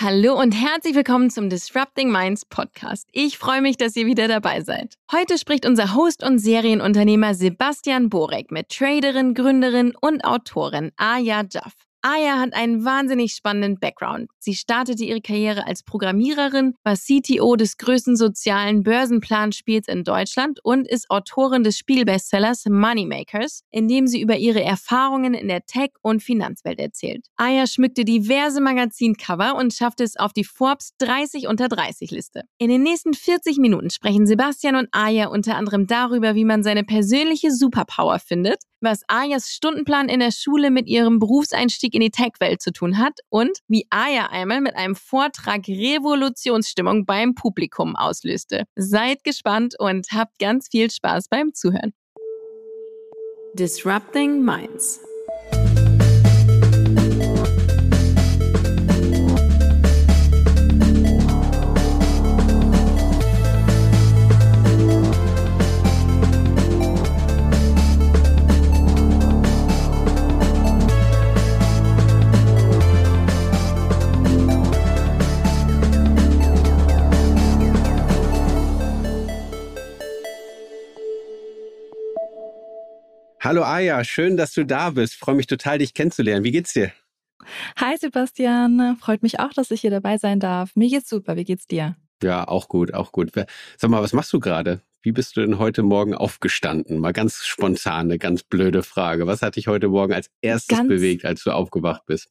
Hallo und herzlich willkommen zum Disrupting Minds Podcast. Ich freue mich, dass ihr wieder dabei seid. Heute spricht unser Host und Serienunternehmer Sebastian Borek mit Traderin, Gründerin und Autorin Aya Jaff. Aya hat einen wahnsinnig spannenden Background. Sie startete ihre Karriere als Programmiererin, war CTO des größten sozialen Börsenplanspiels in Deutschland und ist Autorin des Spielbestsellers Moneymakers, in dem sie über ihre Erfahrungen in der Tech- und Finanzwelt erzählt. Aya schmückte diverse Magazincover und schaffte es auf die Forbes 30 unter 30 Liste. In den nächsten 40 Minuten sprechen Sebastian und Aya unter anderem darüber, wie man seine persönliche Superpower findet, was Ayas Stundenplan in der Schule mit ihrem Berufseinstieg in die Tech-Welt zu tun hat und wie Aya einmal mit einem Vortrag Revolutionsstimmung beim Publikum auslöste. Seid gespannt und habt ganz viel Spaß beim Zuhören. Disrupting Minds Hallo Aya, schön, dass du da bist. Freue mich total, dich kennenzulernen. Wie geht's dir? Hi Sebastian, freut mich auch, dass ich hier dabei sein darf. Mir geht's super. Wie geht's dir? Ja, auch gut, auch gut. Sag mal, was machst du gerade? Wie bist du denn heute Morgen aufgestanden? Mal ganz spontan, eine ganz blöde Frage. Was hat dich heute Morgen als erstes ganz, bewegt, als du aufgewacht bist?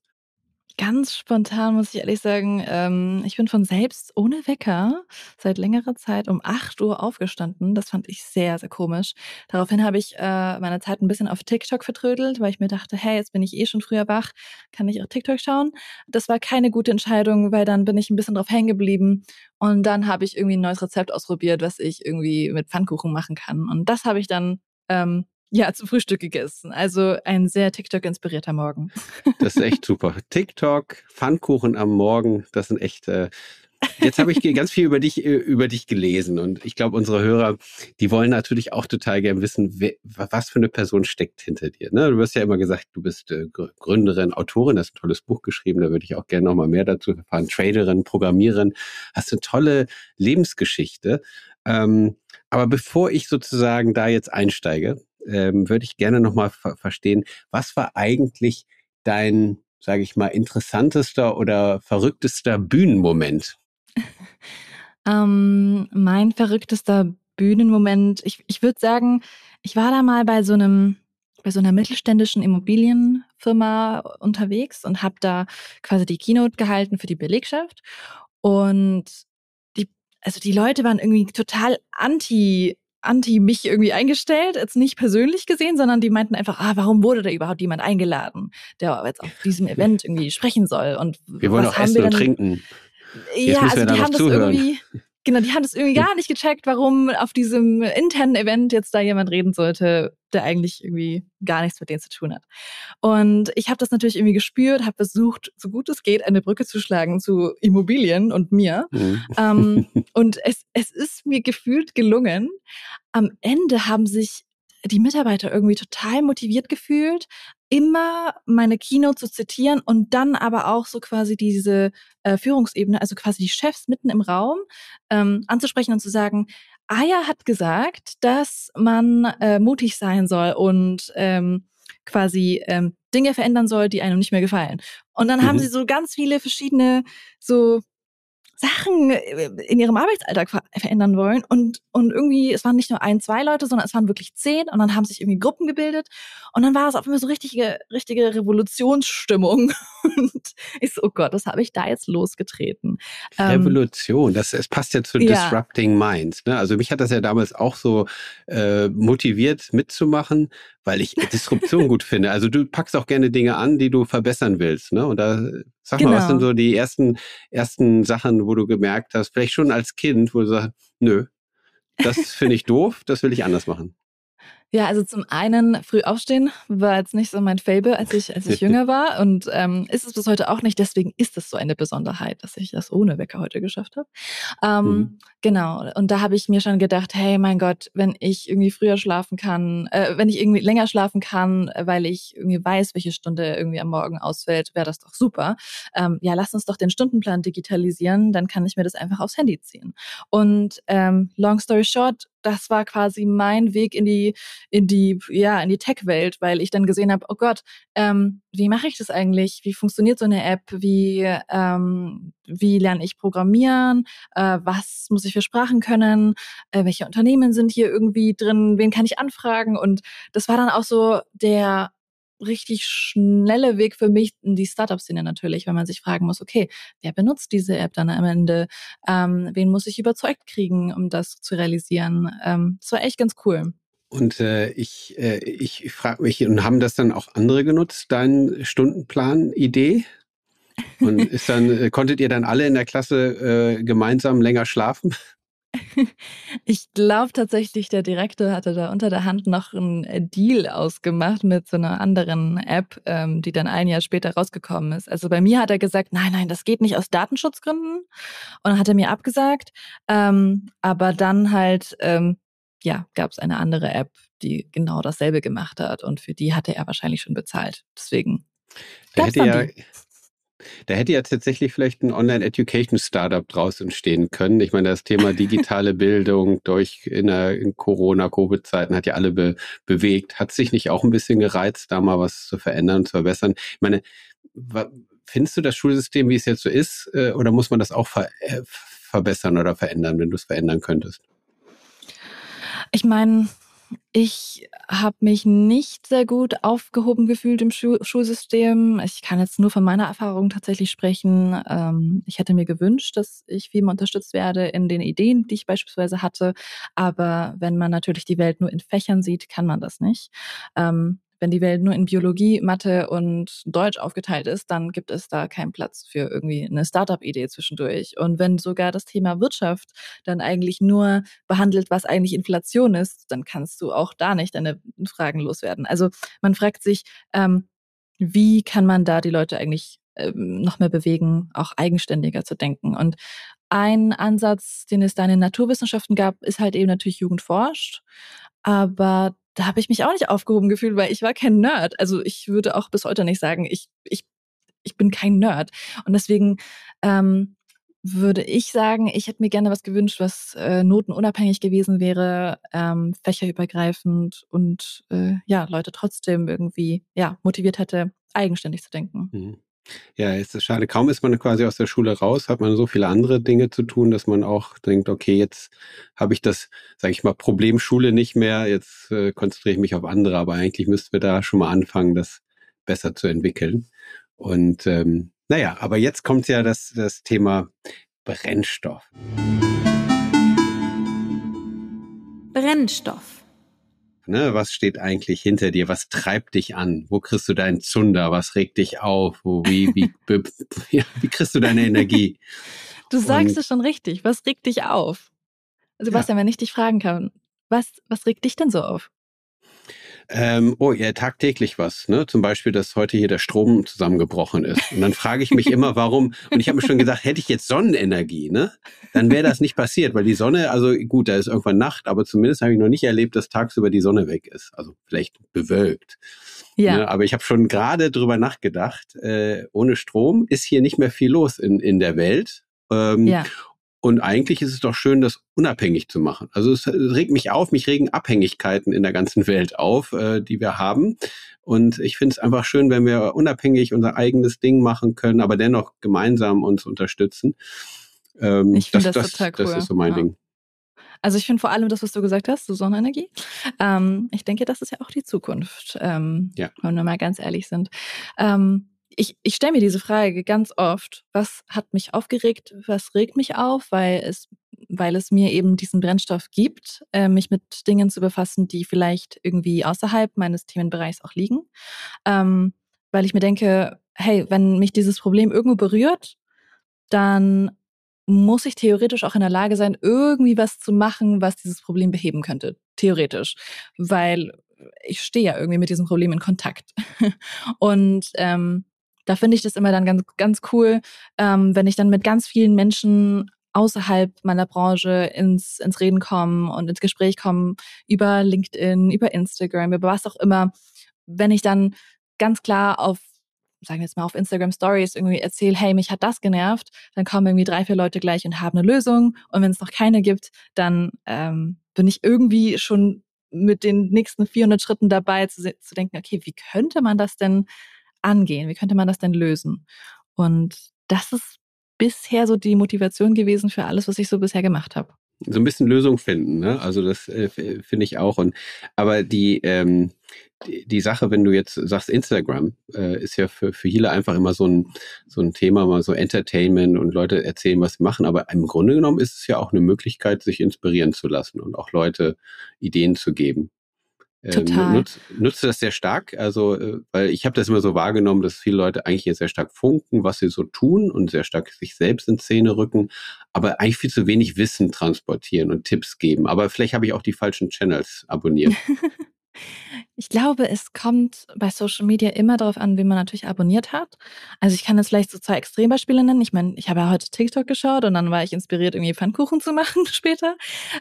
Ganz spontan muss ich ehrlich sagen, ähm, ich bin von selbst ohne Wecker seit längerer Zeit um 8 Uhr aufgestanden. Das fand ich sehr, sehr komisch. Daraufhin habe ich äh, meine Zeit ein bisschen auf TikTok vertrödelt, weil ich mir dachte, hey, jetzt bin ich eh schon früher wach, kann ich auch TikTok schauen. Das war keine gute Entscheidung, weil dann bin ich ein bisschen drauf hängen geblieben. Und dann habe ich irgendwie ein neues Rezept ausprobiert, was ich irgendwie mit Pfannkuchen machen kann. Und das habe ich dann ähm, ja, zum Frühstück gegessen. Also ein sehr TikTok-inspirierter Morgen. Das ist echt super. TikTok, Pfannkuchen am Morgen, das sind echt. Äh, jetzt habe ich ganz viel über dich, äh, über dich gelesen und ich glaube, unsere Hörer, die wollen natürlich auch total gern wissen, wer, was für eine Person steckt hinter dir. Ne? Du wirst ja immer gesagt, du bist äh, Gründerin, Autorin, hast ein tolles Buch geschrieben, da würde ich auch gerne nochmal mehr dazu erfahren. Traderin, Programmiererin, hast eine tolle Lebensgeschichte. Ähm, aber bevor ich sozusagen da jetzt einsteige, ähm, würde ich gerne nochmal ver verstehen, was war eigentlich dein, sage ich mal, interessantester oder verrücktester Bühnenmoment? ähm, mein verrücktester Bühnenmoment, ich, ich würde sagen, ich war da mal bei so einem bei so einer mittelständischen Immobilienfirma unterwegs und habe da quasi die Keynote gehalten für die Belegschaft und die also die Leute waren irgendwie total anti anti mich irgendwie eingestellt, jetzt nicht persönlich gesehen, sondern die meinten einfach, ah, warum wurde da überhaupt jemand eingeladen, der jetzt auf diesem Event irgendwie sprechen soll? Und wir wollen auch essen und trinken. Jetzt ja, also die haben das irgendwie Genau, die haben das irgendwie gar nicht gecheckt, warum auf diesem internen Event jetzt da jemand reden sollte, der eigentlich irgendwie gar nichts mit denen zu tun hat. Und ich habe das natürlich irgendwie gespürt, habe versucht, so gut es geht, eine Brücke zu schlagen zu Immobilien und mir. Mhm. Ähm, und es, es ist mir gefühlt gelungen. Am Ende haben sich die Mitarbeiter irgendwie total motiviert gefühlt, immer meine Keynote zu zitieren und dann aber auch so quasi diese äh, Führungsebene, also quasi die Chefs mitten im Raum ähm, anzusprechen und zu sagen, Aya hat gesagt, dass man äh, mutig sein soll und ähm, quasi ähm, Dinge verändern soll, die einem nicht mehr gefallen. Und dann mhm. haben sie so ganz viele verschiedene so Sachen äh, in ihrem Arbeitsalltag ver verändern wollen. Und, und irgendwie, es waren nicht nur ein, zwei Leute, sondern es waren wirklich zehn. Und dann haben sich irgendwie Gruppen gebildet. Und dann war es auf einmal so richtige, richtige Revolutionsstimmung. Und ich so, oh Gott, was habe ich da jetzt losgetreten? Ähm, Revolution, das, es passt ja zu ja. Disrupting Minds. Ne? Also mich hat das ja damals auch so äh, motiviert mitzumachen, weil ich Disruption gut finde. Also du packst auch gerne Dinge an, die du verbessern willst. Ne? Und da sag genau. mal, was sind genau. so die ersten, ersten Sachen, wo du gemerkt hast, vielleicht schon als Kind, wo du sagst, nö, das finde ich doof, das will ich anders machen. Ja, also zum einen früh aufstehen war jetzt nicht so mein Fable, als ich als ich jünger war und ähm, ist es bis heute auch nicht. Deswegen ist es so eine Besonderheit, dass ich das ohne Wecker heute geschafft habe. Ähm, mhm. Genau. Und da habe ich mir schon gedacht, hey, mein Gott, wenn ich irgendwie früher schlafen kann, äh, wenn ich irgendwie länger schlafen kann, weil ich irgendwie weiß, welche Stunde irgendwie am Morgen ausfällt, wäre das doch super. Ähm, ja, lass uns doch den Stundenplan digitalisieren, dann kann ich mir das einfach aufs Handy ziehen. Und ähm, long story short, das war quasi mein Weg in die, in die, ja, in die Tech-Welt, weil ich dann gesehen habe, oh Gott, ähm, wie mache ich das eigentlich? Wie funktioniert so eine App? Wie, ähm, wie lerne ich programmieren? Äh, was muss ich für Sprachen können? Äh, welche Unternehmen sind hier irgendwie drin? Wen kann ich anfragen? Und das war dann auch so der richtig schnelle Weg für mich in die Startup-Szene natürlich, weil man sich fragen muss, okay, wer benutzt diese App dann am Ende? Ähm, wen muss ich überzeugt kriegen, um das zu realisieren? Ähm, das war echt ganz cool. Und äh, ich, äh, ich frage mich, und haben das dann auch andere genutzt, dein Stundenplan-Idee? Und ist dann, äh, konntet ihr dann alle in der Klasse äh, gemeinsam länger schlafen? Ich glaube tatsächlich, der Direktor hatte da unter der Hand noch einen Deal ausgemacht mit so einer anderen App, ähm, die dann ein Jahr später rausgekommen ist. Also bei mir hat er gesagt, nein, nein, das geht nicht aus Datenschutzgründen. Und dann hat er mir abgesagt. Ähm, aber dann halt, ähm, ja, gab es eine andere App, die genau dasselbe gemacht hat. Und für die hatte er wahrscheinlich schon bezahlt. Deswegen. Da hätte ja, die. Da hätte ja tatsächlich vielleicht ein Online-Education-Startup draus entstehen können. Ich meine, das Thema digitale Bildung durch in der Corona-Covid-Zeiten hat ja alle be bewegt. Hat sich nicht auch ein bisschen gereizt, da mal was zu verändern, zu verbessern? Ich meine, findest du das Schulsystem, wie es jetzt so ist, äh, oder muss man das auch ver äh, verbessern oder verändern, wenn du es verändern könntest? Ich meine, ich habe mich nicht sehr gut aufgehoben gefühlt im Schu Schulsystem. Ich kann jetzt nur von meiner Erfahrung tatsächlich sprechen. Ähm, ich hätte mir gewünscht, dass ich viel mehr unterstützt werde in den Ideen, die ich beispielsweise hatte. Aber wenn man natürlich die Welt nur in Fächern sieht, kann man das nicht. Ähm, wenn die Welt nur in Biologie, Mathe und Deutsch aufgeteilt ist, dann gibt es da keinen Platz für irgendwie eine Startup-Idee zwischendurch. Und wenn sogar das Thema Wirtschaft dann eigentlich nur behandelt, was eigentlich Inflation ist, dann kannst du auch da nicht deine Fragen loswerden. Also man fragt sich, ähm, wie kann man da die Leute eigentlich ähm, noch mehr bewegen, auch eigenständiger zu denken. Und ein Ansatz, den es da in den Naturwissenschaften gab, ist halt eben natürlich Jugend forscht. Aber da habe ich mich auch nicht aufgehoben gefühlt, weil ich war kein Nerd. Also ich würde auch bis heute nicht sagen, ich, ich, ich bin kein Nerd. Und deswegen ähm, würde ich sagen, ich hätte mir gerne was gewünscht, was äh, notenunabhängig gewesen wäre, ähm, fächerübergreifend und äh, ja, Leute trotzdem irgendwie ja, motiviert hätte, eigenständig zu denken. Mhm. Ja, ist es schade. Kaum ist man quasi aus der Schule raus, hat man so viele andere Dinge zu tun, dass man auch denkt, okay, jetzt habe ich das, sage ich mal, Problem Schule nicht mehr, jetzt äh, konzentriere ich mich auf andere, aber eigentlich müssten wir da schon mal anfangen, das besser zu entwickeln. Und ähm, naja, aber jetzt kommt ja das, das Thema Brennstoff. Brennstoff. Ne? Was steht eigentlich hinter dir? Was treibt dich an? Wo kriegst du deinen Zunder? Was regt dich auf? Wo, wie, wie, wie, wie kriegst du deine Energie? Du sagst Und, es schon richtig. Was regt dich auf? Sebastian, ja. wenn ich dich fragen kann, was, was regt dich denn so auf? Ähm, oh, ja, tagtäglich was, ne? Zum Beispiel, dass heute hier der Strom zusammengebrochen ist. Und dann frage ich mich immer, warum, und ich habe mir schon gesagt, hätte ich jetzt Sonnenenergie, ne? Dann wäre das nicht passiert, weil die Sonne, also gut, da ist irgendwann Nacht, aber zumindest habe ich noch nicht erlebt, dass tagsüber die Sonne weg ist. Also vielleicht bewölkt. Ja. Ne? Aber ich habe schon gerade drüber nachgedacht, äh, ohne Strom ist hier nicht mehr viel los in, in der Welt. Ähm, ja. Und eigentlich ist es doch schön, das unabhängig zu machen. Also es regt mich auf, mich regen Abhängigkeiten in der ganzen Welt auf, äh, die wir haben. Und ich finde es einfach schön, wenn wir unabhängig unser eigenes Ding machen können, aber dennoch gemeinsam uns unterstützen. Ähm, ich finde das, das, total cool. Das ist so mein ja. Ding. Also ich finde vor allem das, was du gesagt hast, so Sonnenenergie. Ähm, ich denke, das ist ja auch die Zukunft, ähm, ja. wenn wir mal ganz ehrlich sind. Ähm, ich, ich stelle mir diese Frage ganz oft, was hat mich aufgeregt, was regt mich auf, weil es, weil es mir eben diesen Brennstoff gibt, äh, mich mit Dingen zu befassen, die vielleicht irgendwie außerhalb meines Themenbereichs auch liegen. Ähm, weil ich mir denke, hey, wenn mich dieses Problem irgendwo berührt, dann muss ich theoretisch auch in der Lage sein, irgendwie was zu machen, was dieses Problem beheben könnte. theoretisch, weil ich stehe ja irgendwie mit diesem Problem in Kontakt. und ähm, da finde ich das immer dann ganz, ganz cool, ähm, wenn ich dann mit ganz vielen Menschen außerhalb meiner Branche ins, ins Reden kommen und ins Gespräch kommen über LinkedIn, über Instagram, über was auch immer. Wenn ich dann ganz klar auf sagen wir jetzt mal auf Instagram Stories irgendwie erzähle, hey, mich hat das genervt, dann kommen irgendwie drei, vier Leute gleich und haben eine Lösung. Und wenn es noch keine gibt, dann ähm, bin ich irgendwie schon mit den nächsten 400 Schritten dabei zu, zu denken, okay, wie könnte man das denn angehen? Wie könnte man das denn lösen? Und das ist bisher so die Motivation gewesen für alles, was ich so bisher gemacht habe. So ein bisschen Lösung finden, ne? Also das äh, finde ich auch. Und aber die, ähm, die, die Sache, wenn du jetzt sagst, Instagram äh, ist ja für, für viele einfach immer so ein, so ein Thema, mal so Entertainment und Leute erzählen, was sie machen. Aber im Grunde genommen ist es ja auch eine Möglichkeit, sich inspirieren zu lassen und auch Leute Ideen zu geben. Ähm, Total. Nutz, nutze das sehr stark, also äh, weil ich habe das immer so wahrgenommen, dass viele Leute eigentlich sehr stark funken, was sie so tun und sehr stark sich selbst in Szene rücken, aber eigentlich viel zu wenig Wissen transportieren und Tipps geben. Aber vielleicht habe ich auch die falschen Channels abonniert. Ich glaube, es kommt bei Social Media immer darauf an, wen man natürlich abonniert hat. Also ich kann jetzt vielleicht so zwei Extrembeispiele nennen. Ich meine, ich habe ja heute TikTok geschaut und dann war ich inspiriert, irgendwie Pfannkuchen zu machen später.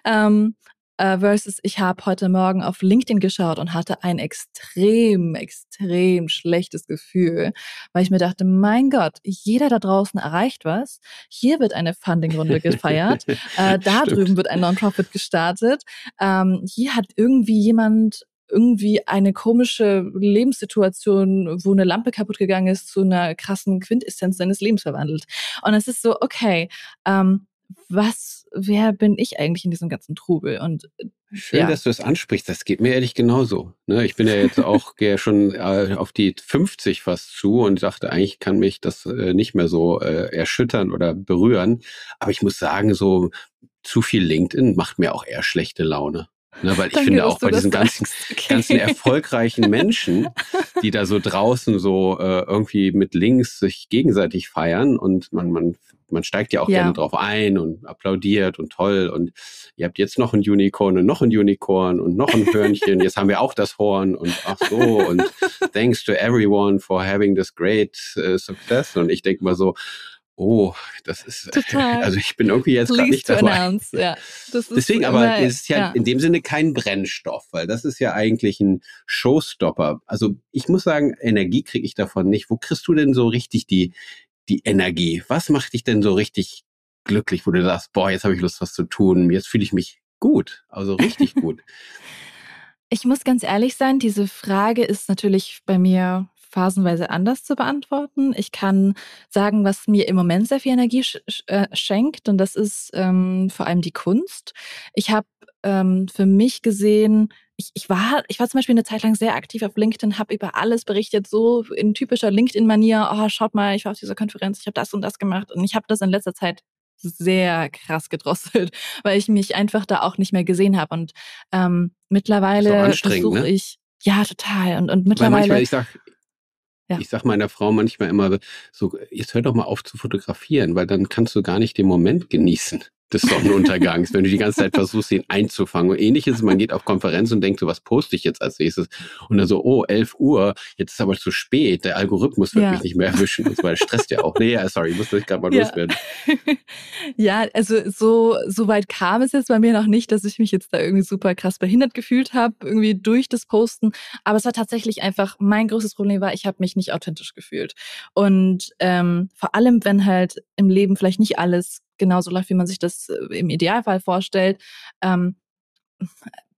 Ähm, äh, versus ich habe heute Morgen auf LinkedIn geschaut und hatte ein extrem, extrem schlechtes Gefühl, weil ich mir dachte, mein Gott, jeder da draußen erreicht was. Hier wird eine Funding-Runde gefeiert. äh, da Stimmt. drüben wird ein Non-Profit gestartet. Ähm, hier hat irgendwie jemand irgendwie eine komische Lebenssituation, wo eine Lampe kaputt gegangen ist, zu einer krassen Quintessenz seines Lebens verwandelt. Und es ist so, okay, ähm, was, wer bin ich eigentlich in diesem ganzen Trubel? Und Schön, ja. dass du das ansprichst. Das geht mir ehrlich genauso. Ne? Ich bin ja jetzt auch schon äh, auf die 50 fast zu und dachte, eigentlich kann mich das äh, nicht mehr so äh, erschüttern oder berühren. Aber ich muss sagen, so zu viel LinkedIn macht mir auch eher schlechte Laune. Ne, weil ich Danke, finde auch bei diesen ganzen, okay. ganzen erfolgreichen Menschen, die da so draußen so äh, irgendwie mit Links sich gegenseitig feiern und man, man, man steigt ja auch ja. gerne drauf ein und applaudiert und toll und ihr habt jetzt noch ein Unicorn und noch ein Unicorn und noch ein Hörnchen, jetzt haben wir auch das Horn und ach so und thanks to everyone for having this great uh, success und ich denke mal so, oh, das ist, Total. also ich bin irgendwie jetzt gerade nicht dabei. Ja, Deswegen, aber es ist ja, ja, in dem Sinne kein Brennstoff, weil das ist ja eigentlich ein Showstopper. Also ich muss sagen, Energie kriege ich davon nicht. Wo kriegst du denn so richtig die, die Energie? Was macht dich denn so richtig glücklich, wo du sagst, boah, jetzt habe ich Lust, was zu tun, jetzt fühle ich mich gut, also richtig gut. Ich muss ganz ehrlich sein, diese Frage ist natürlich bei mir phasenweise anders zu beantworten. Ich kann sagen, was mir im Moment sehr viel Energie sch äh, schenkt, und das ist ähm, vor allem die Kunst. Ich habe ähm, für mich gesehen, ich, ich, war, ich war zum Beispiel eine Zeit lang sehr aktiv auf LinkedIn, habe über alles berichtet, so in typischer LinkedIn-Manier, oh, schaut mal, ich war auf dieser Konferenz, ich habe das und das gemacht. Und ich habe das in letzter Zeit sehr krass gedrosselt, weil ich mich einfach da auch nicht mehr gesehen habe. Und ähm, mittlerweile versuche ne? ich, ja, total. Und, und mittlerweile. Weil manchmal, ich sag, ja. Ich sag meiner Frau manchmal immer so, jetzt hör doch mal auf zu fotografieren, weil dann kannst du gar nicht den Moment genießen des Sonnenuntergangs, wenn du die ganze Zeit versuchst, ihn einzufangen. Und ähnliches, man geht auf Konferenz und denkt so, was poste ich jetzt als nächstes? Und dann so, oh, 11 Uhr, jetzt ist aber zu spät, der Algorithmus wird ja. mich nicht mehr erwischen. Und so weiter stresst ja auch. Nee, ja, sorry, ich muss das gerade mal ja. loswerden. ja, also so, so weit kam es jetzt bei mir noch nicht, dass ich mich jetzt da irgendwie super krass behindert gefühlt habe, irgendwie durch das Posten. Aber es war tatsächlich einfach, mein größtes Problem war, ich habe mich nicht authentisch gefühlt. Und ähm, vor allem, wenn halt im Leben vielleicht nicht alles genauso läuft, wie man sich das äh, im Idealfall vorstellt, ähm,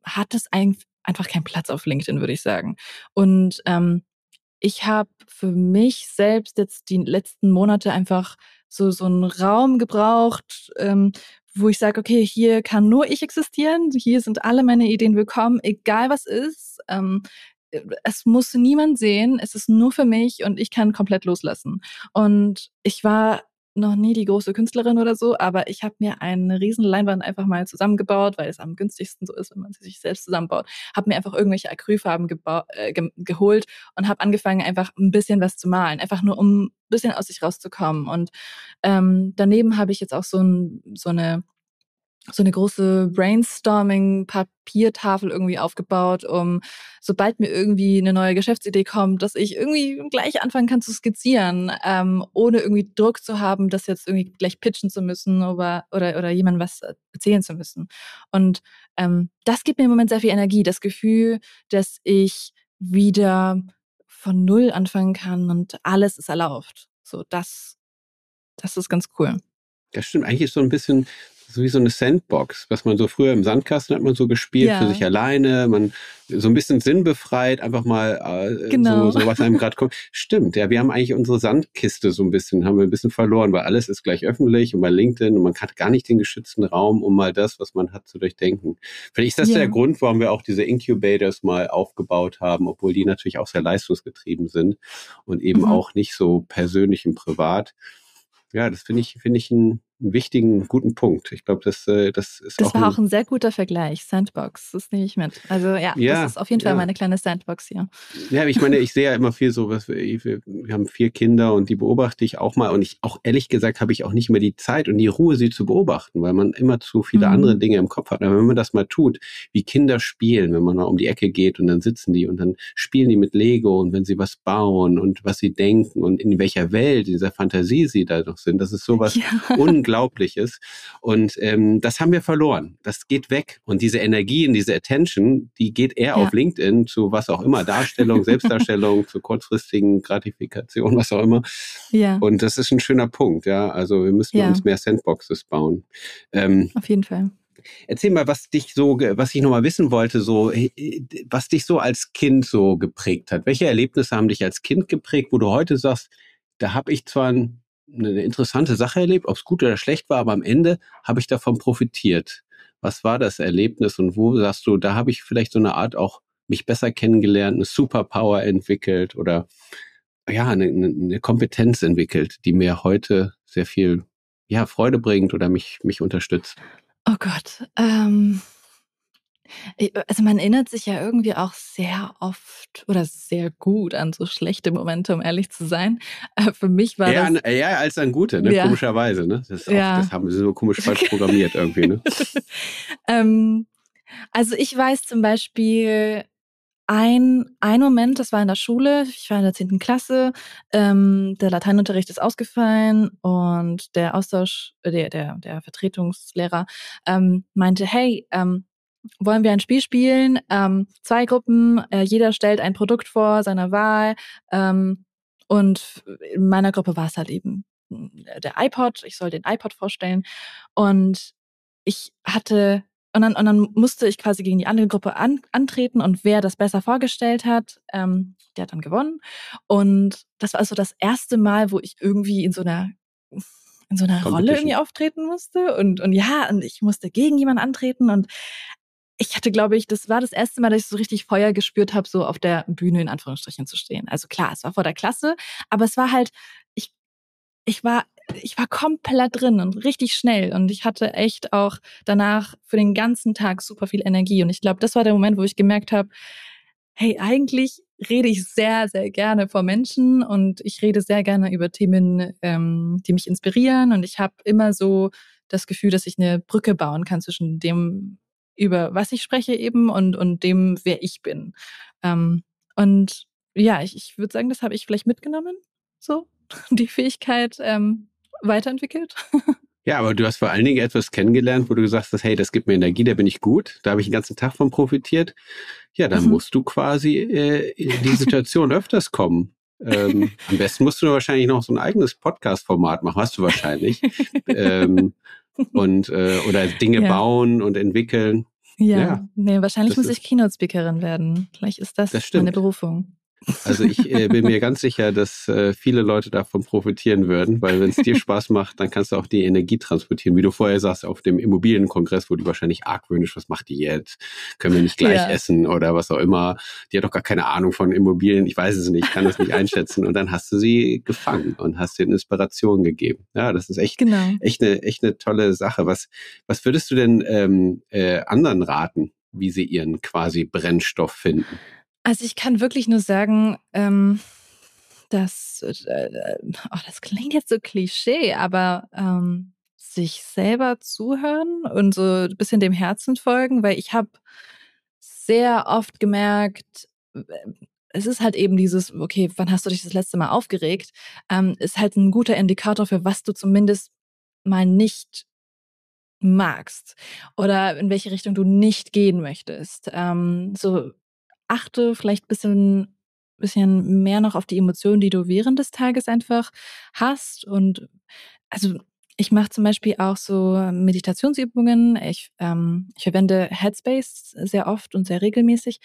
hat es einfach keinen Platz auf LinkedIn, würde ich sagen. Und ähm, ich habe für mich selbst jetzt die letzten Monate einfach so so einen Raum gebraucht, ähm, wo ich sage, okay, hier kann nur ich existieren, hier sind alle meine Ideen willkommen, egal was ist. Ähm, es muss niemand sehen, es ist nur für mich und ich kann komplett loslassen. Und ich war noch nie die große Künstlerin oder so, aber ich habe mir eine riesen Leinwand einfach mal zusammengebaut, weil es am günstigsten so ist, wenn man sie sich selbst zusammenbaut. Habe mir einfach irgendwelche Acrylfarben äh, ge geholt und habe angefangen, einfach ein bisschen was zu malen, einfach nur um ein bisschen aus sich rauszukommen. Und ähm, daneben habe ich jetzt auch so, ein, so eine so eine große Brainstorming-Papiertafel irgendwie aufgebaut, um sobald mir irgendwie eine neue Geschäftsidee kommt, dass ich irgendwie gleich anfangen kann zu skizzieren, ähm, ohne irgendwie Druck zu haben, das jetzt irgendwie gleich pitchen zu müssen oder oder, oder jemandem was erzählen zu müssen. Und ähm, das gibt mir im Moment sehr viel Energie, das Gefühl, dass ich wieder von null anfangen kann und alles ist erlaubt. So, das, das ist ganz cool. Das stimmt. Eigentlich ist so ein bisschen so wie so eine Sandbox, was man so früher im Sandkasten hat man so gespielt ja. für sich alleine, man so ein bisschen sinnbefreit, einfach mal äh, genau. so, so, was einem gerade kommt. Stimmt, ja, wir haben eigentlich unsere Sandkiste so ein bisschen, haben wir ein bisschen verloren, weil alles ist gleich öffentlich und bei LinkedIn und man hat gar nicht den geschützten Raum, um mal das, was man hat, zu durchdenken. Vielleicht ist das ja. der Grund, warum wir auch diese Incubators mal aufgebaut haben, obwohl die natürlich auch sehr leistungsgetrieben sind und eben mhm. auch nicht so persönlich und privat. Ja, das finde ich, finde ich ein einen wichtigen, guten Punkt. Ich glaube, das, äh, das ist das auch. War auch ein sehr guter Vergleich. Sandbox, das nehme ich mit. Also ja, ja das ist auf jeden Fall meine kleine Sandbox hier. Ja, ich meine, ich sehe ja immer viel so, was wir, wir haben vier Kinder und die beobachte ich auch mal. Und ich auch ehrlich gesagt habe ich auch nicht mehr die Zeit und die Ruhe, sie zu beobachten, weil man immer zu viele mhm. andere Dinge im Kopf hat. Aber wenn man das mal tut, wie Kinder spielen, wenn man mal um die Ecke geht und dann sitzen die und dann spielen die mit Lego und wenn sie was bauen und was sie denken und in welcher Welt, in dieser Fantasie sie da noch sind, das ist sowas ja. Unglaubliches. Und ähm, das haben wir verloren. Das geht weg. Und diese Energie und diese Attention, die geht eher ja. auf LinkedIn zu was auch immer, Darstellung, Selbstdarstellung, zu kurzfristigen Gratifikation, was auch immer. Ja. Und das ist ein schöner Punkt, ja. Also wir müssen ja. uns mehr Sandboxes bauen. Ähm, auf jeden Fall. Erzähl mal, was dich so, was ich nochmal wissen wollte, so, was dich so als Kind so geprägt hat. Welche Erlebnisse haben dich als Kind geprägt, wo du heute sagst, da habe ich zwar ein eine interessante Sache erlebt, ob es gut oder schlecht war, aber am Ende habe ich davon profitiert. Was war das Erlebnis und wo sagst du, da habe ich vielleicht so eine Art auch mich besser kennengelernt, eine Superpower entwickelt oder ja, eine, eine Kompetenz entwickelt, die mir heute sehr viel ja, Freude bringt oder mich, mich unterstützt? Oh Gott. Ähm, also man erinnert sich ja irgendwie auch sehr oft oder sehr gut an so schlechte Momente, um ehrlich zu sein. Äh, für mich war eher das... An, eher als an gute, ne? Ja. komischerweise. Ne? Das, auch, ja. das haben sie so komisch falsch programmiert irgendwie. Ne? ähm, also ich weiß zum Beispiel ein, ein Moment, das war in der Schule, ich war in der zehnten Klasse, ähm, der Lateinunterricht ist ausgefallen und der Austausch, äh, der, der, der Vertretungslehrer ähm, meinte, hey, ähm, wollen wir ein Spiel spielen. Ähm, zwei Gruppen, äh, jeder stellt ein Produkt vor, seiner Wahl. Ähm, und in meiner Gruppe war es halt eben äh, der iPod. Ich soll den iPod vorstellen. Und ich hatte, und dann, und dann musste ich quasi gegen die andere Gruppe an, antreten und wer das besser vorgestellt hat, ähm, der hat dann gewonnen. Und das war also das erste Mal, wo ich irgendwie in so einer in so einer Rolle irgendwie auftreten musste und und ja und ich musste gegen jemanden antreten und ich hatte, glaube ich, das war das erste Mal, dass ich so richtig Feuer gespürt habe, so auf der Bühne in Anführungsstrichen zu stehen. Also klar, es war vor der Klasse, aber es war halt, ich, ich war, ich war komplett drin und richtig schnell. Und ich hatte echt auch danach für den ganzen Tag super viel Energie. Und ich glaube, das war der Moment, wo ich gemerkt habe, hey, eigentlich rede ich sehr, sehr gerne vor Menschen und ich rede sehr gerne über Themen, ähm, die mich inspirieren. Und ich habe immer so das Gefühl, dass ich eine Brücke bauen kann zwischen dem, über was ich spreche eben und, und dem, wer ich bin. Ähm, und ja, ich, ich würde sagen, das habe ich vielleicht mitgenommen, so, die Fähigkeit ähm, weiterentwickelt. Ja, aber du hast vor allen Dingen etwas kennengelernt, wo du gesagt hast, hey, das gibt mir Energie, da bin ich gut, da habe ich den ganzen Tag von profitiert. Ja, dann mhm. musst du quasi äh, in die Situation öfters kommen. Ähm, am besten musst du wahrscheinlich noch so ein eigenes Podcast-Format machen, hast du wahrscheinlich. ähm, und äh, oder Dinge ja. bauen und entwickeln. Ja, ja. nee, wahrscheinlich das muss ich Keynote-Speakerin werden. Vielleicht ist das, das meine Berufung. Also ich äh, bin mir ganz sicher, dass äh, viele Leute davon profitieren würden, weil wenn es dir Spaß macht, dann kannst du auch die Energie transportieren. Wie du vorher sagst, auf dem Immobilienkongress, wo die wahrscheinlich argwöhnisch, was macht die jetzt? Können wir nicht gleich ja. essen oder was auch immer? Die hat doch gar keine Ahnung von Immobilien. Ich weiß es nicht, kann das nicht einschätzen. Und dann hast du sie gefangen und hast ihnen Inspiration gegeben. Ja, das ist echt, genau. echt, eine, echt eine tolle Sache. Was, was würdest du denn ähm, äh, anderen raten, wie sie ihren quasi Brennstoff finden? Also ich kann wirklich nur sagen, ähm, dass, äh, oh, das klingt jetzt so Klischee, aber ähm, sich selber zuhören und so ein bisschen dem Herzen folgen, weil ich habe sehr oft gemerkt, es ist halt eben dieses, okay, wann hast du dich das letzte Mal aufgeregt, ähm, ist halt ein guter Indikator für was du zumindest mal nicht magst oder in welche Richtung du nicht gehen möchtest. Ähm, so achte vielleicht ein bisschen, bisschen mehr noch auf die Emotionen, die du während des Tages einfach hast und also ich mache zum Beispiel auch so Meditationsübungen. Ich, ähm, ich verwende Headspace sehr oft und sehr regelmäßig.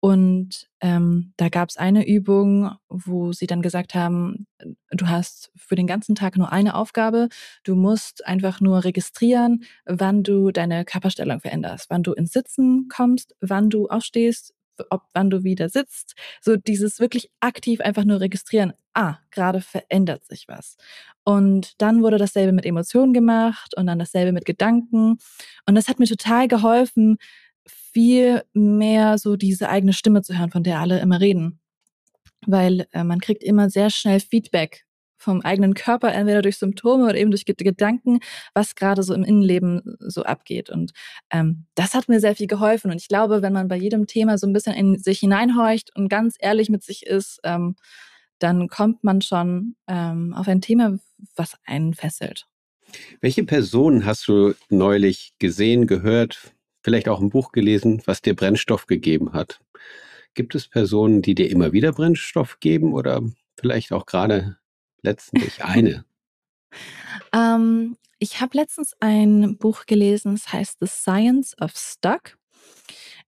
Und ähm, da gab es eine Übung, wo sie dann gesagt haben, du hast für den ganzen Tag nur eine Aufgabe. Du musst einfach nur registrieren, wann du deine Körperstellung veränderst, wann du ins Sitzen kommst, wann du aufstehst, ob wann du wieder sitzt. So dieses wirklich aktiv einfach nur registrieren. Ah, gerade verändert sich was. Und dann wurde dasselbe mit Emotionen gemacht und dann dasselbe mit Gedanken. Und das hat mir total geholfen, viel mehr so diese eigene Stimme zu hören, von der alle immer reden. Weil äh, man kriegt immer sehr schnell Feedback vom eigenen Körper, entweder durch Symptome oder eben durch Gedanken, was gerade so im Innenleben so abgeht. Und ähm, das hat mir sehr viel geholfen. Und ich glaube, wenn man bei jedem Thema so ein bisschen in sich hineinhorcht und ganz ehrlich mit sich ist, ähm, dann kommt man schon ähm, auf ein Thema, was einen fesselt. Welche Personen hast du neulich gesehen, gehört, vielleicht auch ein Buch gelesen, was dir Brennstoff gegeben hat? Gibt es Personen, die dir immer wieder Brennstoff geben oder vielleicht auch gerade letztendlich eine? ähm, ich habe letztens ein Buch gelesen, es heißt The Science of Stuck.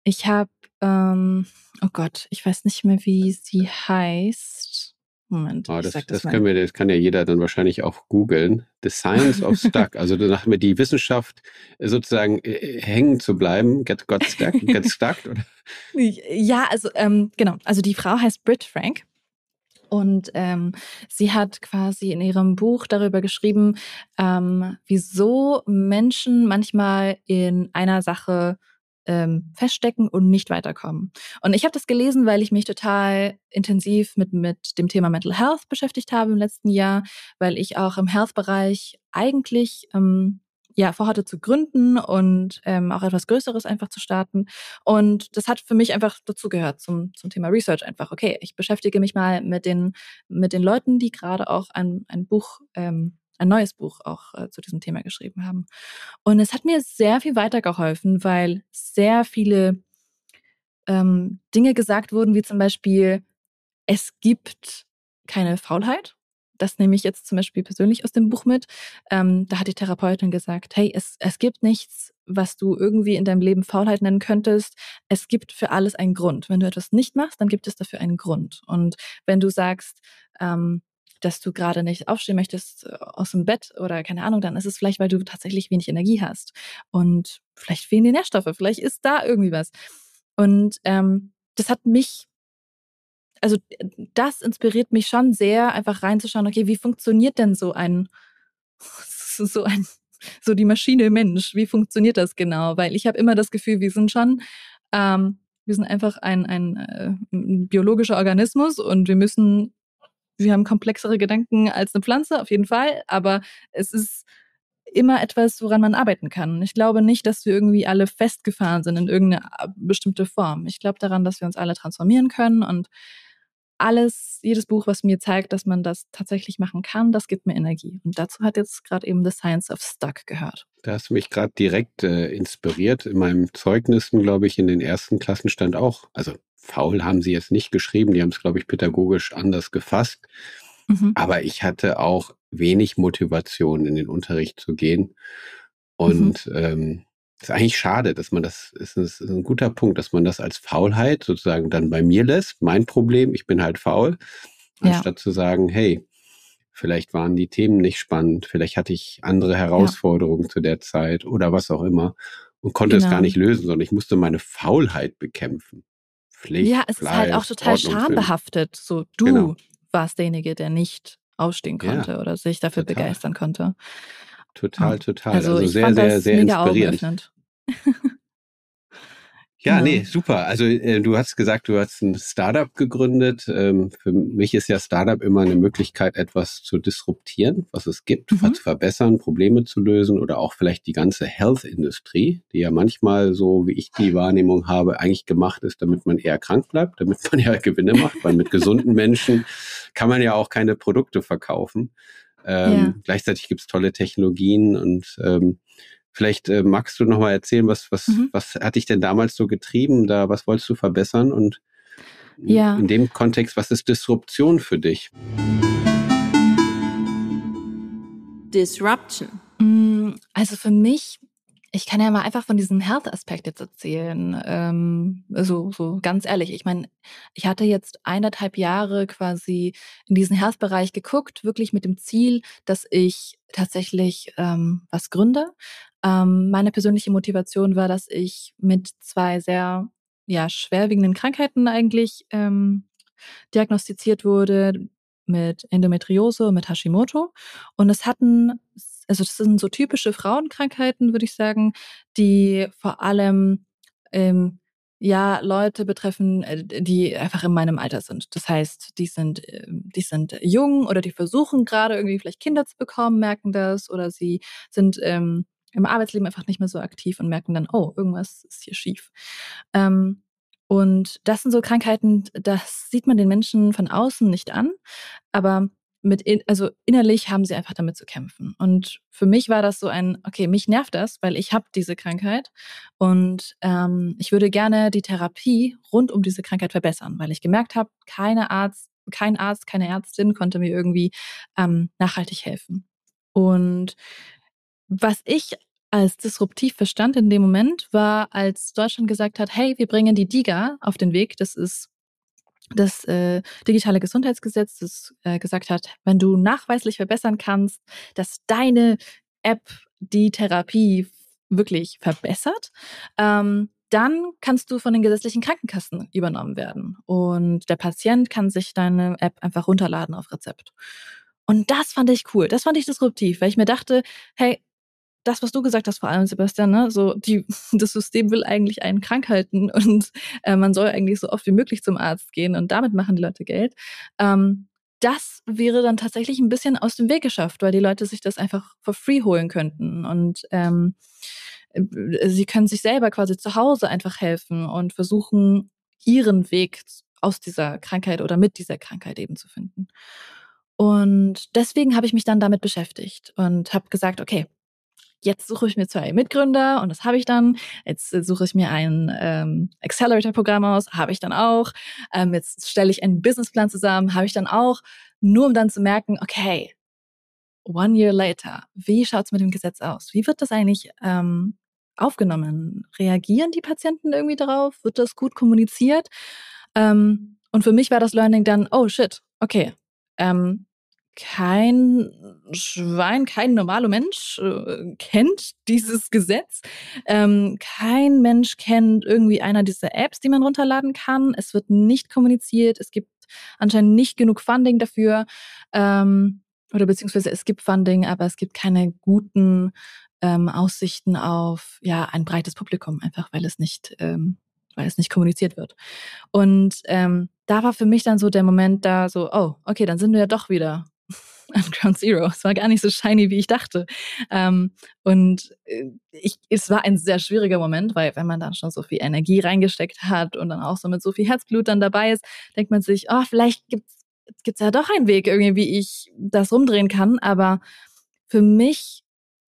Ich habe, ähm, oh Gott, ich weiß nicht mehr, wie sie heißt. Moment. Oh, das, das, das können wir, das kann ja jeder dann wahrscheinlich auch googeln. The Science of Stuck. Also danach wir die Wissenschaft äh, sozusagen äh, hängen zu bleiben. Get got stuck, get stuck. Oder? Ja, also ähm, genau. Also die Frau heißt Britt Frank. Und ähm, sie hat quasi in ihrem Buch darüber geschrieben, ähm, wieso Menschen manchmal in einer Sache ähm, feststecken und nicht weiterkommen. Und ich habe das gelesen, weil ich mich total intensiv mit, mit dem Thema Mental Health beschäftigt habe im letzten Jahr, weil ich auch im Health-Bereich eigentlich ähm, ja, vorhatte zu gründen und ähm, auch etwas Größeres einfach zu starten. Und das hat für mich einfach dazugehört zum, zum Thema Research einfach. Okay, ich beschäftige mich mal mit den, mit den Leuten, die gerade auch ein, ein Buch ähm, ein neues Buch auch äh, zu diesem Thema geschrieben haben. Und es hat mir sehr viel weitergeholfen, weil sehr viele ähm, Dinge gesagt wurden, wie zum Beispiel, es gibt keine Faulheit. Das nehme ich jetzt zum Beispiel persönlich aus dem Buch mit. Ähm, da hat die Therapeutin gesagt, hey, es, es gibt nichts, was du irgendwie in deinem Leben Faulheit nennen könntest. Es gibt für alles einen Grund. Wenn du etwas nicht machst, dann gibt es dafür einen Grund. Und wenn du sagst, ähm, dass du gerade nicht aufstehen möchtest äh, aus dem Bett oder keine Ahnung, dann ist es vielleicht, weil du tatsächlich wenig Energie hast. Und vielleicht fehlen die Nährstoffe, vielleicht ist da irgendwie was. Und ähm, das hat mich, also das inspiriert mich schon sehr, einfach reinzuschauen, okay, wie funktioniert denn so ein, so ein, so die Maschine Mensch, wie funktioniert das genau? Weil ich habe immer das Gefühl, wir sind schon, ähm, wir sind einfach ein, ein, äh, ein biologischer Organismus und wir müssen wir haben komplexere Gedanken als eine Pflanze, auf jeden Fall, aber es ist immer etwas, woran man arbeiten kann. Ich glaube nicht, dass wir irgendwie alle festgefahren sind in irgendeine äh, bestimmte Form. Ich glaube daran, dass wir uns alle transformieren können und alles, jedes Buch, was mir zeigt, dass man das tatsächlich machen kann, das gibt mir Energie. Und dazu hat jetzt gerade eben The Science of Stuck gehört. Da hast du mich gerade direkt äh, inspiriert. In meinem Zeugnissen, glaube ich, in den ersten Klassen stand auch, also faul haben sie jetzt nicht geschrieben, die haben es, glaube ich, pädagogisch anders gefasst. Mhm. Aber ich hatte auch wenig Motivation, in den Unterricht zu gehen. Und mhm. ähm, ist eigentlich schade, dass man das, ist, ist ein guter Punkt, dass man das als Faulheit sozusagen dann bei mir lässt. Mein Problem, ich bin halt faul, anstatt ja. zu sagen, hey, vielleicht waren die Themen nicht spannend, vielleicht hatte ich andere Herausforderungen ja. zu der Zeit oder was auch immer und konnte genau. es gar nicht lösen, sondern ich musste meine Faulheit bekämpfen. Pflicht, ja, es Fleiß, ist halt auch total schambehaftet. So, du genau. warst derjenige, der nicht ausstehen konnte ja, oder sich dafür total. begeistern konnte. Total, total. Also, also sehr, sehr, sehr inspirierend. Ja, nee, super. Also äh, du hast gesagt, du hast ein Startup gegründet. Ähm, für mich ist ja Startup immer eine Möglichkeit, etwas zu disruptieren, was es gibt, mhm. zu verbessern, Probleme zu lösen oder auch vielleicht die ganze Health-Industrie, die ja manchmal so, wie ich die Wahrnehmung habe, eigentlich gemacht ist, damit man eher krank bleibt, damit man ja Gewinne macht, weil mit gesunden Menschen kann man ja auch keine Produkte verkaufen. Ähm, ja. Gleichzeitig gibt's tolle Technologien und ähm, Vielleicht äh, magst du noch mal erzählen, was, was, mhm. was hat dich denn damals so getrieben? Da, was wolltest du verbessern? Und ja. in dem Kontext, was ist Disruption für dich? Disruption. Mm, also für mich, ich kann ja mal einfach von diesem Health-Aspekt jetzt erzählen. Ähm, so, so ganz ehrlich. Ich meine, ich hatte jetzt eineinhalb Jahre quasi in diesen Health-Bereich geguckt, wirklich mit dem Ziel, dass ich tatsächlich ähm, was gründe. Ähm, meine persönliche Motivation war, dass ich mit zwei sehr ja, schwerwiegenden Krankheiten eigentlich ähm, diagnostiziert wurde, mit Endometriose und mit Hashimoto. Und es hatten, also das sind so typische Frauenkrankheiten, würde ich sagen, die vor allem ähm, ja Leute betreffen, äh, die einfach in meinem Alter sind. Das heißt, die sind, ähm, die sind jung oder die versuchen gerade irgendwie vielleicht Kinder zu bekommen, merken das, oder sie sind ähm, im Arbeitsleben einfach nicht mehr so aktiv und merken dann, oh, irgendwas ist hier schief. Ähm, und das sind so Krankheiten, das sieht man den Menschen von außen nicht an, aber mit in, also innerlich haben sie einfach damit zu kämpfen. Und für mich war das so ein, okay, mich nervt das, weil ich habe diese Krankheit und ähm, ich würde gerne die Therapie rund um diese Krankheit verbessern, weil ich gemerkt habe, keine Arzt, kein Arzt, keine Ärztin konnte mir irgendwie ähm, nachhaltig helfen. Und was ich als disruptiv verstand in dem Moment, war, als Deutschland gesagt hat, hey, wir bringen die DIGA auf den Weg. Das ist das äh, digitale Gesundheitsgesetz, das äh, gesagt hat, wenn du nachweislich verbessern kannst, dass deine App die Therapie wirklich verbessert, ähm, dann kannst du von den gesetzlichen Krankenkassen übernommen werden. Und der Patient kann sich deine App einfach runterladen auf Rezept. Und das fand ich cool. Das fand ich disruptiv, weil ich mir dachte, hey, das, was du gesagt hast, vor allem, Sebastian, ne? so die, das System will eigentlich einen krank halten und äh, man soll eigentlich so oft wie möglich zum Arzt gehen und damit machen die Leute Geld. Ähm, das wäre dann tatsächlich ein bisschen aus dem Weg geschafft, weil die Leute sich das einfach for free holen könnten und ähm, äh, sie können sich selber quasi zu Hause einfach helfen und versuchen, ihren Weg aus dieser Krankheit oder mit dieser Krankheit eben zu finden. Und deswegen habe ich mich dann damit beschäftigt und habe gesagt, okay, jetzt suche ich mir zwei Mitgründer und das habe ich dann. Jetzt äh, suche ich mir ein ähm, Accelerator-Programm aus, habe ich dann auch. Ähm, jetzt stelle ich einen Businessplan zusammen, habe ich dann auch. Nur um dann zu merken, okay, one year later, wie schaut es mit dem Gesetz aus? Wie wird das eigentlich ähm, aufgenommen? Reagieren die Patienten irgendwie darauf? Wird das gut kommuniziert? Ähm, und für mich war das Learning dann, oh shit, okay, ähm, kein Schwein, kein normaler Mensch äh, kennt dieses Gesetz. Ähm, kein Mensch kennt irgendwie einer dieser Apps, die man runterladen kann. Es wird nicht kommuniziert. Es gibt anscheinend nicht genug Funding dafür. Ähm, oder beziehungsweise es gibt Funding, aber es gibt keine guten ähm, Aussichten auf ja ein breites Publikum, einfach weil es nicht, ähm, weil es nicht kommuniziert wird. Und ähm, da war für mich dann so der Moment da so, oh, okay, dann sind wir ja doch wieder an Ground Zero. Es war gar nicht so shiny, wie ich dachte. Ähm, und äh, ich, es war ein sehr schwieriger Moment, weil wenn man dann schon so viel Energie reingesteckt hat und dann auch so mit so viel Herzblut dann dabei ist, denkt man sich, oh, vielleicht gibt's gibt's ja doch einen Weg irgendwie, wie ich das rumdrehen kann. Aber für mich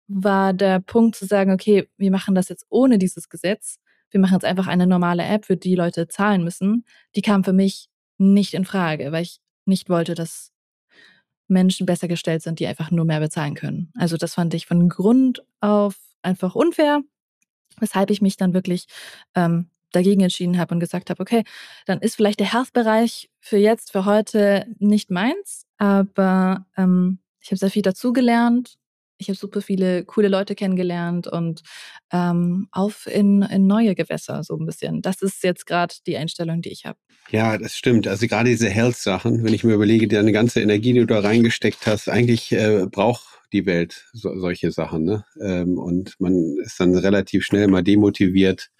war der Punkt zu sagen, okay, wir machen das jetzt ohne dieses Gesetz. Wir machen jetzt einfach eine normale App, für die Leute zahlen müssen. Die kam für mich nicht in Frage, weil ich nicht wollte, dass Menschen besser gestellt sind, die einfach nur mehr bezahlen können. Also das fand ich von Grund auf einfach unfair, weshalb ich mich dann wirklich ähm, dagegen entschieden habe und gesagt habe, okay, dann ist vielleicht der Health-Bereich für jetzt, für heute nicht meins, aber ähm, ich habe sehr viel dazugelernt ich habe super viele coole Leute kennengelernt und ähm, auf in, in neue Gewässer so ein bisschen. Das ist jetzt gerade die Einstellung, die ich habe. Ja, das stimmt. Also gerade diese Health-Sachen, wenn ich mir überlege, deine ganze Energie, die du da reingesteckt hast, eigentlich äh, braucht die Welt so, solche Sachen. Ne? Ähm, und man ist dann relativ schnell mal demotiviert,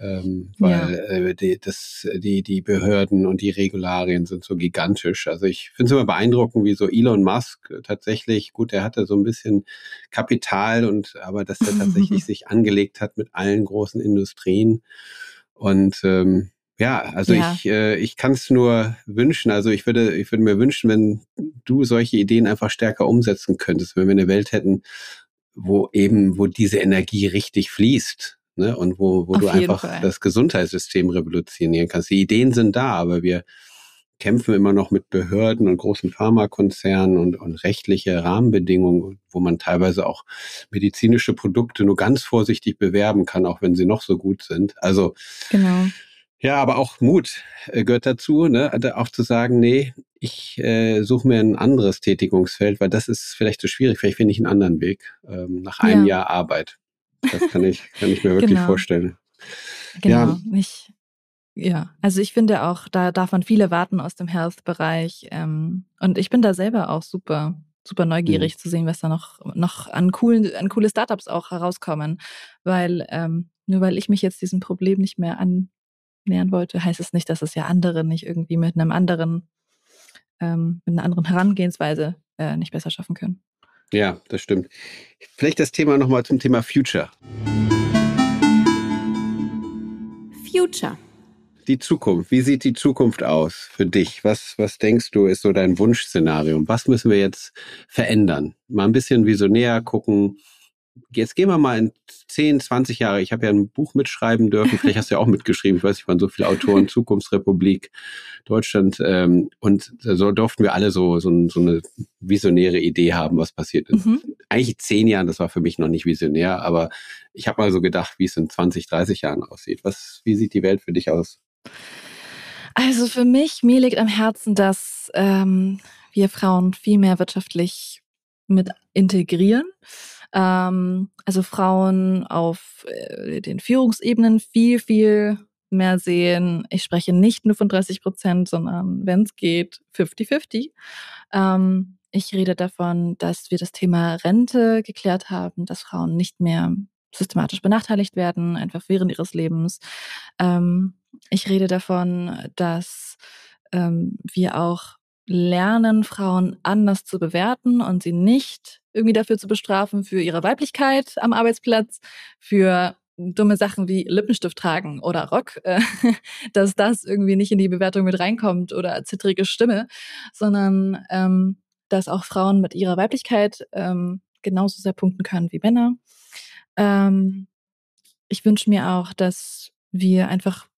ähm, weil ja. äh, die, das, die, die Behörden und die Regularien sind so gigantisch. Also ich finde es immer beeindruckend, wie so Elon Musk tatsächlich, gut, er hatte so ein bisschen Kapital und aber dass er tatsächlich sich angelegt hat mit allen großen Industrien. Und ähm, ja, also ja. ich, äh, ich kann es nur wünschen. Also ich würde, ich würde mir wünschen, wenn du solche Ideen einfach stärker umsetzen könntest, wenn wir eine Welt hätten, wo eben, wo diese Energie richtig fließt ne? und wo, wo du einfach Fall. das Gesundheitssystem revolutionieren kannst. Die Ideen sind da, aber wir kämpfen immer noch mit Behörden und großen Pharmakonzernen und, und rechtliche Rahmenbedingungen, wo man teilweise auch medizinische Produkte nur ganz vorsichtig bewerben kann, auch wenn sie noch so gut sind. Also genau. Ja, aber auch Mut äh, gehört dazu, ne? Also auch zu sagen, nee, ich äh, suche mir ein anderes Tätigungsfeld, weil das ist vielleicht zu schwierig. Vielleicht finde ich einen anderen Weg ähm, nach einem ja. Jahr Arbeit. Das kann ich, kann ich mir wirklich genau. vorstellen. Genau. Ja. Ich, ja, also ich finde auch, da darf man viele warten aus dem Health-Bereich. Ähm, und ich bin da selber auch super, super neugierig mhm. zu sehen, was da noch, noch an coolen, an coole Startups auch herauskommen. Weil, ähm, nur weil ich mich jetzt diesem Problem nicht mehr annähern wollte, heißt es nicht, dass es ja andere nicht irgendwie mit einem anderen, ähm, mit einer anderen Herangehensweise äh, nicht besser schaffen können. Ja, das stimmt. Vielleicht das Thema nochmal zum Thema Future. Future. Die Zukunft. Wie sieht die Zukunft aus für dich? Was, was denkst du, ist so dein Wunschszenario? Was müssen wir jetzt verändern? Mal ein bisschen visionär gucken jetzt gehen wir mal in 10, 20 Jahre. Ich habe ja ein Buch mitschreiben dürfen. Vielleicht hast du ja auch mitgeschrieben. Ich weiß nicht, waren so viele Autoren. Zukunftsrepublik Deutschland. Ähm, und so durften wir alle so, so, so eine visionäre Idee haben, was passiert ist. Mhm. Eigentlich zehn Jahren, das war für mich noch nicht visionär, aber ich habe mal so gedacht, wie es in 20, 30 Jahren aussieht. Was, wie sieht die Welt für dich aus? Also für mich, mir liegt am Herzen, dass ähm, wir Frauen viel mehr wirtschaftlich mit integrieren. Ähm, also Frauen auf äh, den Führungsebenen viel, viel mehr sehen. Ich spreche nicht nur von 30 Prozent, sondern wenn es geht, 50-50. Ähm, ich rede davon, dass wir das Thema Rente geklärt haben, dass Frauen nicht mehr systematisch benachteiligt werden, einfach während ihres Lebens. Ähm, ich rede davon, dass ähm, wir auch lernen, Frauen anders zu bewerten und sie nicht irgendwie dafür zu bestrafen für ihre Weiblichkeit am Arbeitsplatz, für dumme Sachen wie Lippenstift tragen oder Rock, äh, dass das irgendwie nicht in die Bewertung mit reinkommt oder zittrige Stimme, sondern ähm, dass auch Frauen mit ihrer Weiblichkeit ähm, genauso sehr punkten können wie Männer. Ähm, ich wünsche mir auch, dass wir einfach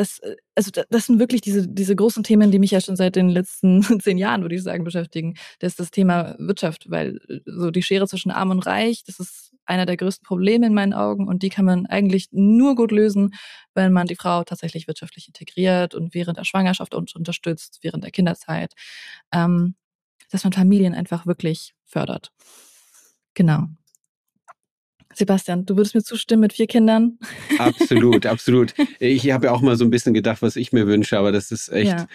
das, äh, also das sind wirklich diese, diese großen Themen, die mich ja schon seit den letzten zehn Jahren, würde ich sagen, beschäftigen. Das ist das Thema Wirtschaft, weil äh, so die Schere zwischen Arm und Reich, das ist einer der größten Probleme in meinen Augen und die kann man eigentlich nur gut lösen, wenn man die Frau tatsächlich wirtschaftlich integriert und während der Schwangerschaft unterstützt, während der Kinderzeit, ähm, dass man Familien einfach wirklich fördert. Genau. Sebastian, du würdest mir zustimmen mit vier Kindern? Absolut, absolut. Ich habe ja auch mal so ein bisschen gedacht, was ich mir wünsche, aber das ist echt,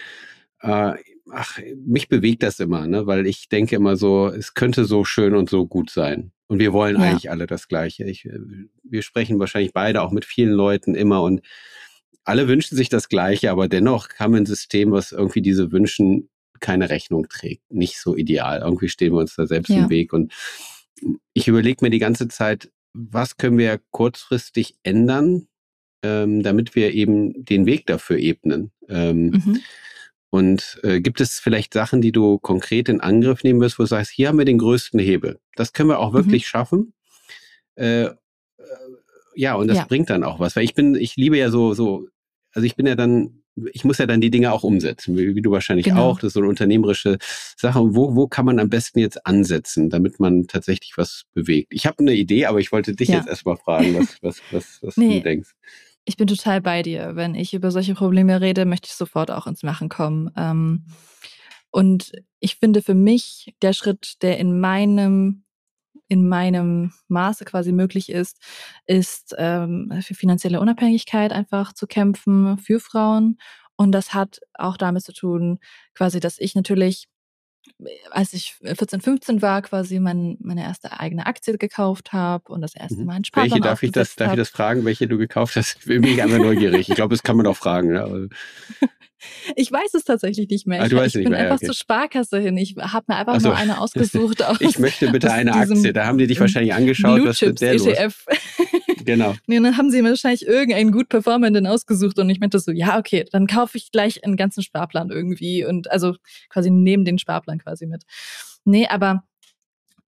ja. äh, ach, mich bewegt das immer, ne? weil ich denke immer so, es könnte so schön und so gut sein. Und wir wollen ja. eigentlich alle das Gleiche. Ich, äh, wir sprechen wahrscheinlich beide auch mit vielen Leuten immer und alle wünschen sich das Gleiche, aber dennoch haben wir ein System, was irgendwie diese Wünschen keine Rechnung trägt. Nicht so ideal. Irgendwie stehen wir uns da selbst ja. im Weg und ich überlege mir die ganze Zeit, was können wir kurzfristig ändern, ähm, damit wir eben den Weg dafür ebnen. Ähm, mhm. Und äh, gibt es vielleicht Sachen, die du konkret in Angriff nehmen wirst, wo du sagst, hier haben wir den größten Hebel. Das können wir auch mhm. wirklich schaffen. Äh, äh, ja, und das ja. bringt dann auch was. Weil ich bin, ich liebe ja so, so, also ich bin ja dann ich muss ja dann die Dinge auch umsetzen, wie, wie du wahrscheinlich genau. auch. Das ist so eine unternehmerische Sache. Und wo, wo kann man am besten jetzt ansetzen, damit man tatsächlich was bewegt? Ich habe eine Idee, aber ich wollte dich ja. jetzt erstmal fragen, was, was, was, was nee. du denkst. Ich bin total bei dir. Wenn ich über solche Probleme rede, möchte ich sofort auch ins Machen kommen. Ähm, und ich finde für mich der Schritt, der in meinem in meinem Maße quasi möglich ist, ist ähm, für finanzielle Unabhängigkeit einfach zu kämpfen für Frauen. Und das hat auch damit zu tun, quasi, dass ich natürlich als ich 14, 15 war, quasi mein, meine erste eigene Aktie gekauft habe und das erste mhm. Mal einen Sparplan Welche darf ich das, darf ich das fragen, welche du gekauft hast? Ich bin einfach neugierig. Ich glaube, das kann man auch fragen. Ja. Ich weiß es tatsächlich nicht mehr. Ah, ich, ich bin mehr, einfach okay. zur Sparkasse hin. Ich habe mir einfach so. nur eine ausgesucht. Aus, ich möchte bitte eine Aktie. Da haben die dich wahrscheinlich angeschaut. Blue was Chips der ETF. genau. Nee, dann haben sie mir wahrscheinlich irgendeinen gut performenden ausgesucht und ich meinte so, ja, okay, dann kaufe ich gleich einen ganzen Sparplan irgendwie und also quasi neben den Sparplan quasi mit. Nee, aber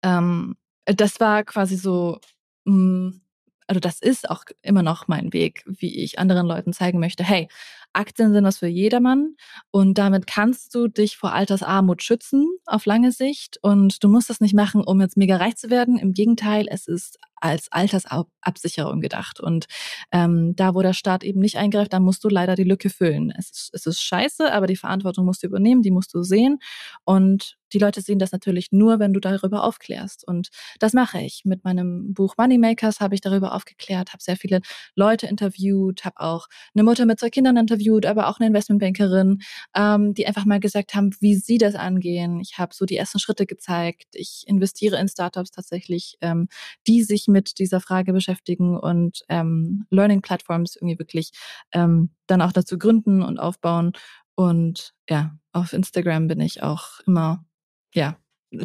ähm, das war quasi so, mh, mm, also das ist auch immer noch mein Weg, wie ich anderen Leuten zeigen möchte, hey, Aktien sind was für jedermann und damit kannst du dich vor Altersarmut schützen auf lange Sicht und du musst das nicht machen, um jetzt mega reich zu werden. Im Gegenteil, es ist als Altersabsicherung gedacht. Und ähm, da, wo der Staat eben nicht eingreift, da musst du leider die Lücke füllen. Es ist, es ist scheiße, aber die Verantwortung musst du übernehmen, die musst du sehen. Und die Leute sehen das natürlich nur, wenn du darüber aufklärst. Und das mache ich. Mit meinem Buch Moneymakers habe ich darüber aufgeklärt, habe sehr viele Leute interviewt, habe auch eine Mutter mit zwei Kindern interviewt, aber auch eine Investmentbankerin, ähm, die einfach mal gesagt haben, wie sie das angehen. Ich habe so die ersten Schritte gezeigt. Ich investiere in Startups tatsächlich, ähm, die sich mit dieser Frage beschäftigen und ähm, Learning Platforms irgendwie wirklich ähm, dann auch dazu gründen und aufbauen. Und ja, auf Instagram bin ich auch immer, ja,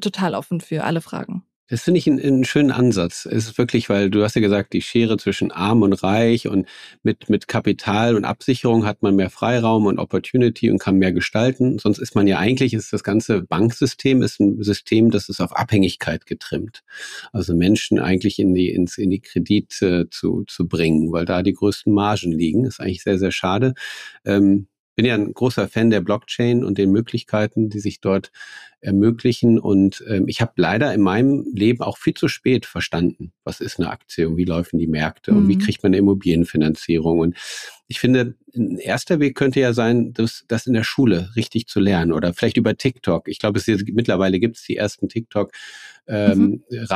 total offen für alle Fragen. Das finde ich einen, einen, schönen Ansatz. Es ist wirklich, weil du hast ja gesagt, die Schere zwischen arm und reich und mit, mit Kapital und Absicherung hat man mehr Freiraum und Opportunity und kann mehr gestalten. Sonst ist man ja eigentlich, ist das ganze Banksystem ist ein System, das ist auf Abhängigkeit getrimmt. Also Menschen eigentlich in die, ins, in die Kredit äh, zu, zu bringen, weil da die größten Margen liegen. ist eigentlich sehr, sehr schade. Ähm, bin ja ein großer Fan der Blockchain und den Möglichkeiten, die sich dort ermöglichen. Und ähm, ich habe leider in meinem Leben auch viel zu spät verstanden, was ist eine Aktie und wie laufen die Märkte mhm. und wie mhm. kriegt man eine Immobilienfinanzierung. Und ich finde, ein erster Weg könnte ja sein, das, das in der Schule richtig zu lernen oder vielleicht über TikTok. Ich glaube, es ist, mittlerweile gibt es die ersten TikTok. Ähm, mhm.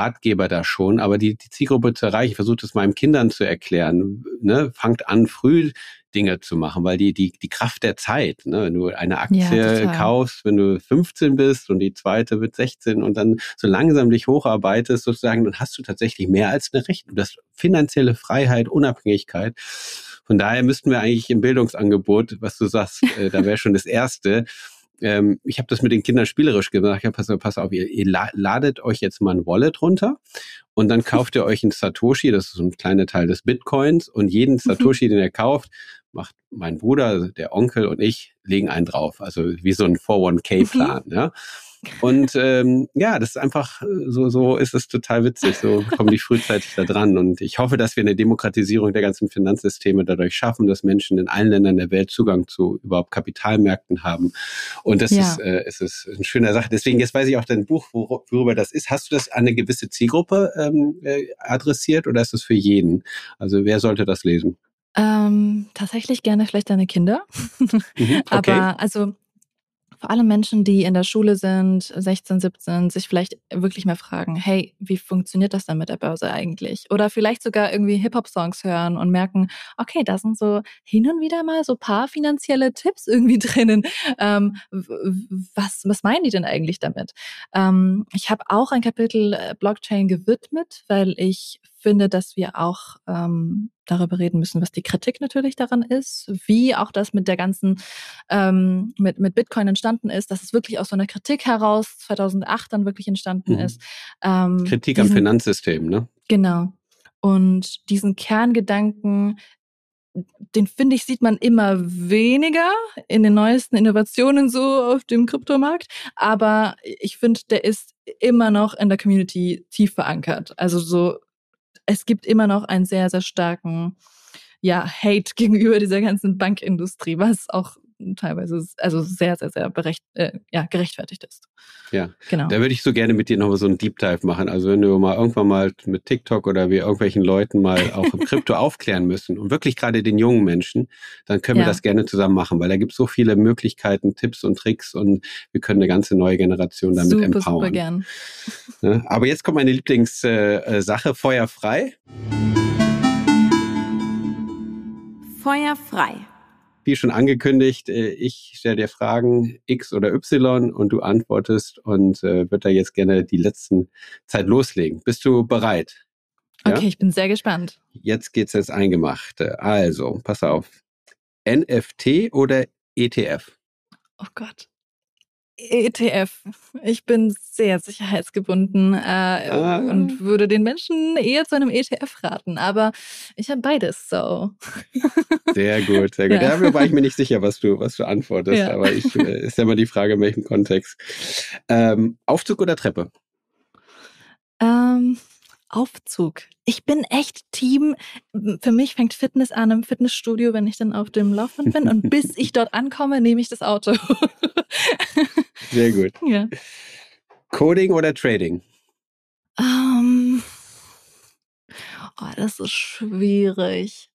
Da schon, aber die, die Zielgruppe zu erreichen, ich versuche das meinen Kindern zu erklären, ne, fangt an früh Dinge zu machen, weil die, die, die Kraft der Zeit, ne, wenn du eine Aktie ja, kaufst, wenn du 15 bist und die zweite wird 16 und dann so langsam dich hocharbeitest sozusagen, dann hast du tatsächlich mehr als eine Rechnung. Das finanzielle Freiheit, Unabhängigkeit. Von daher müssten wir eigentlich im Bildungsangebot, was du sagst, äh, da wäre schon das Erste, ähm, ich habe das mit den Kindern spielerisch gemacht. Habe pass, pass auf, ihr, ihr ladet euch jetzt mal ein Wallet runter und dann kauft ihr euch ein Satoshi, das ist so ein kleiner Teil des Bitcoins und jeden mhm. Satoshi, den ihr kauft, macht mein Bruder, der Onkel und ich legen einen drauf. Also wie so ein 401k-Plan. Mhm. Ja. Und ähm, ja, das ist einfach, so, so ist es total witzig. So kommen die frühzeitig da dran. Und ich hoffe, dass wir eine Demokratisierung der ganzen Finanzsysteme dadurch schaffen, dass Menschen in allen Ländern der Welt Zugang zu überhaupt Kapitalmärkten haben. Und das ja. ist, äh, ist, ist eine schöne Sache. Deswegen, jetzt weiß ich auch dein Buch, worüber das ist. Hast du das an eine gewisse Zielgruppe ähm, äh, adressiert oder ist das für jeden? Also wer sollte das lesen? Ähm, tatsächlich gerne vielleicht deine Kinder. Mhm, okay. Aber also vor allem Menschen, die in der Schule sind, 16, 17, sich vielleicht wirklich mal fragen, hey, wie funktioniert das denn mit der Börse eigentlich? Oder vielleicht sogar irgendwie Hip-Hop-Songs hören und merken, okay, da sind so hin und wieder mal so paar finanzielle Tipps irgendwie drinnen. Ähm, was, was meinen die denn eigentlich damit? Ähm, ich habe auch ein Kapitel äh, Blockchain gewidmet, weil ich finde, dass wir auch ähm, darüber reden müssen, was die Kritik natürlich daran ist, wie auch das mit der ganzen, ähm, mit, mit Bitcoin entstanden ist, dass es wirklich aus so einer Kritik heraus 2008 dann wirklich entstanden mhm. ist. Ähm, Kritik diesen, am Finanzsystem, ne? Genau. Und diesen Kerngedanken, den finde ich, sieht man immer weniger in den neuesten Innovationen so auf dem Kryptomarkt. Aber ich finde, der ist immer noch in der Community tief verankert. Also so es gibt immer noch einen sehr, sehr starken ja, Hate gegenüber dieser ganzen Bankindustrie, was auch teilweise also sehr, sehr, sehr berecht, äh, ja, gerechtfertigt ist. Ja, genau. Da würde ich so gerne mit dir nochmal so einen Deep Dive machen. Also wenn du mal irgendwann mal mit TikTok oder wir irgendwelchen Leuten mal auch im Krypto aufklären müssen und wirklich gerade den jungen Menschen, dann können wir das gerne zusammen machen, weil da gibt es so viele Möglichkeiten, Tipps und Tricks und wir können eine ganze neue Generation damit super, empowern. Super gern. Ja, aber jetzt kommt meine Lieblingssache, äh, Feuer frei. Feuer frei. Wie schon angekündigt, äh, ich stelle dir Fragen X oder Y und du antwortest und äh, würde da jetzt gerne die letzten Zeit loslegen. Bist du bereit? Okay, ja? ich bin sehr gespannt. Jetzt geht's ins Eingemachte. Also, pass auf. NFT oder ETF? Oh Gott. ETF. Ich bin sehr sicherheitsgebunden äh, ah. und würde den Menschen eher zu einem ETF raten. Aber ich habe beides so. Sehr gut, sehr gut. Ja. Dafür war ich mir nicht sicher, was du, was du antwortest. Ja. Aber ich äh, ist ja mal die Frage, in welchem Kontext. Ähm, Aufzug oder Treppe? Ähm, Aufzug. Ich bin echt Team. Für mich fängt Fitness an im Fitnessstudio, wenn ich dann auf dem Laufband bin. Und bis ich dort ankomme, nehme ich das Auto. Sehr gut. Ja. Coding oder Trading? Um, oh, das ist schwierig.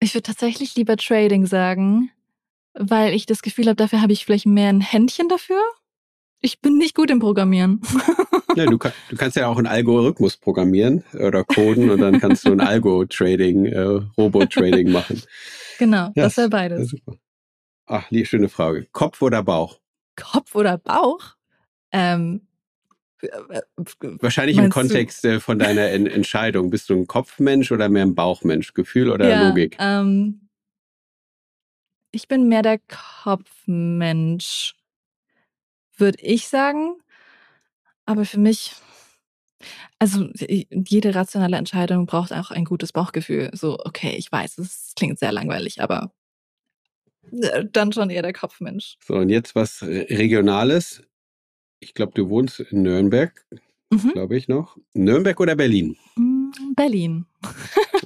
Ich würde tatsächlich lieber Trading sagen, weil ich das Gefühl habe, dafür habe ich vielleicht mehr ein Händchen dafür. Ich bin nicht gut im Programmieren. Ja, du, kann, du kannst ja auch einen Algorithmus programmieren oder coden und dann kannst du ein Algo-Trading, äh, Robo-Trading machen. Genau, ja, das wäre beides. Ach, schöne Frage. Kopf oder Bauch? Kopf oder Bauch? Ähm, Wahrscheinlich im Kontext du? von deiner en Entscheidung. Bist du ein Kopfmensch oder mehr ein Bauchmensch? Gefühl oder ja, Logik? Ähm, ich bin mehr der Kopfmensch, würde ich sagen. Aber für mich, also jede rationale Entscheidung braucht auch ein gutes Bauchgefühl. So, okay, ich weiß, es klingt sehr langweilig, aber äh, dann schon eher der Kopfmensch. So, und jetzt was Regionales. Ich glaube, du wohnst in Nürnberg, mhm. glaube ich noch. Nürnberg oder Berlin? Mm, Berlin.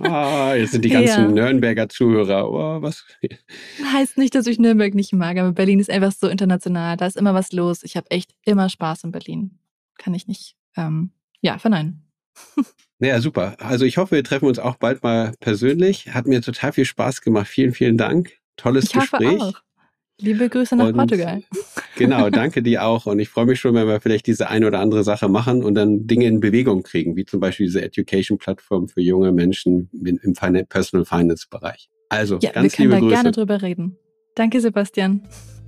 ah, jetzt sind die ganzen ja. Nürnberger Zuhörer. Oh, was? Heißt nicht, dass ich Nürnberg nicht mag, aber Berlin ist einfach so international. Da ist immer was los. Ich habe echt immer Spaß in Berlin. Kann ich nicht, ähm, ja, verneinen. Naja, super. Also ich hoffe, wir treffen uns auch bald mal persönlich. Hat mir total viel Spaß gemacht. Vielen, vielen Dank. Tolles ich Gespräch. Hoffe auch. Liebe Grüße nach und, Portugal. Genau, danke dir auch. Und ich freue mich schon, wenn wir vielleicht diese eine oder andere Sache machen und dann Dinge in Bewegung kriegen, wie zum Beispiel diese Education-Plattform für junge Menschen im Personal Finance-Bereich. Also, ja, ganz liebe Grüße. Wir können da gerne drüber reden. Danke, Sebastian.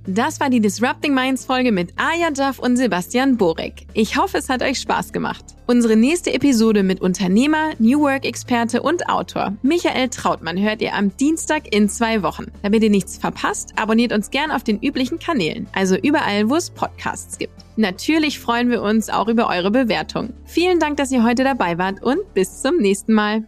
Das war die Disrupting Minds Folge mit Aya Jaff und Sebastian Borek. Ich hoffe, es hat euch Spaß gemacht. Unsere nächste Episode mit Unternehmer, New Work Experte und Autor Michael Trautmann hört ihr am Dienstag in zwei Wochen. Damit ihr nichts verpasst, abonniert uns gern auf den üblichen Kanälen, also überall, wo es Podcasts gibt. Natürlich freuen wir uns auch über eure Bewertung. Vielen Dank, dass ihr heute dabei wart und bis zum nächsten Mal.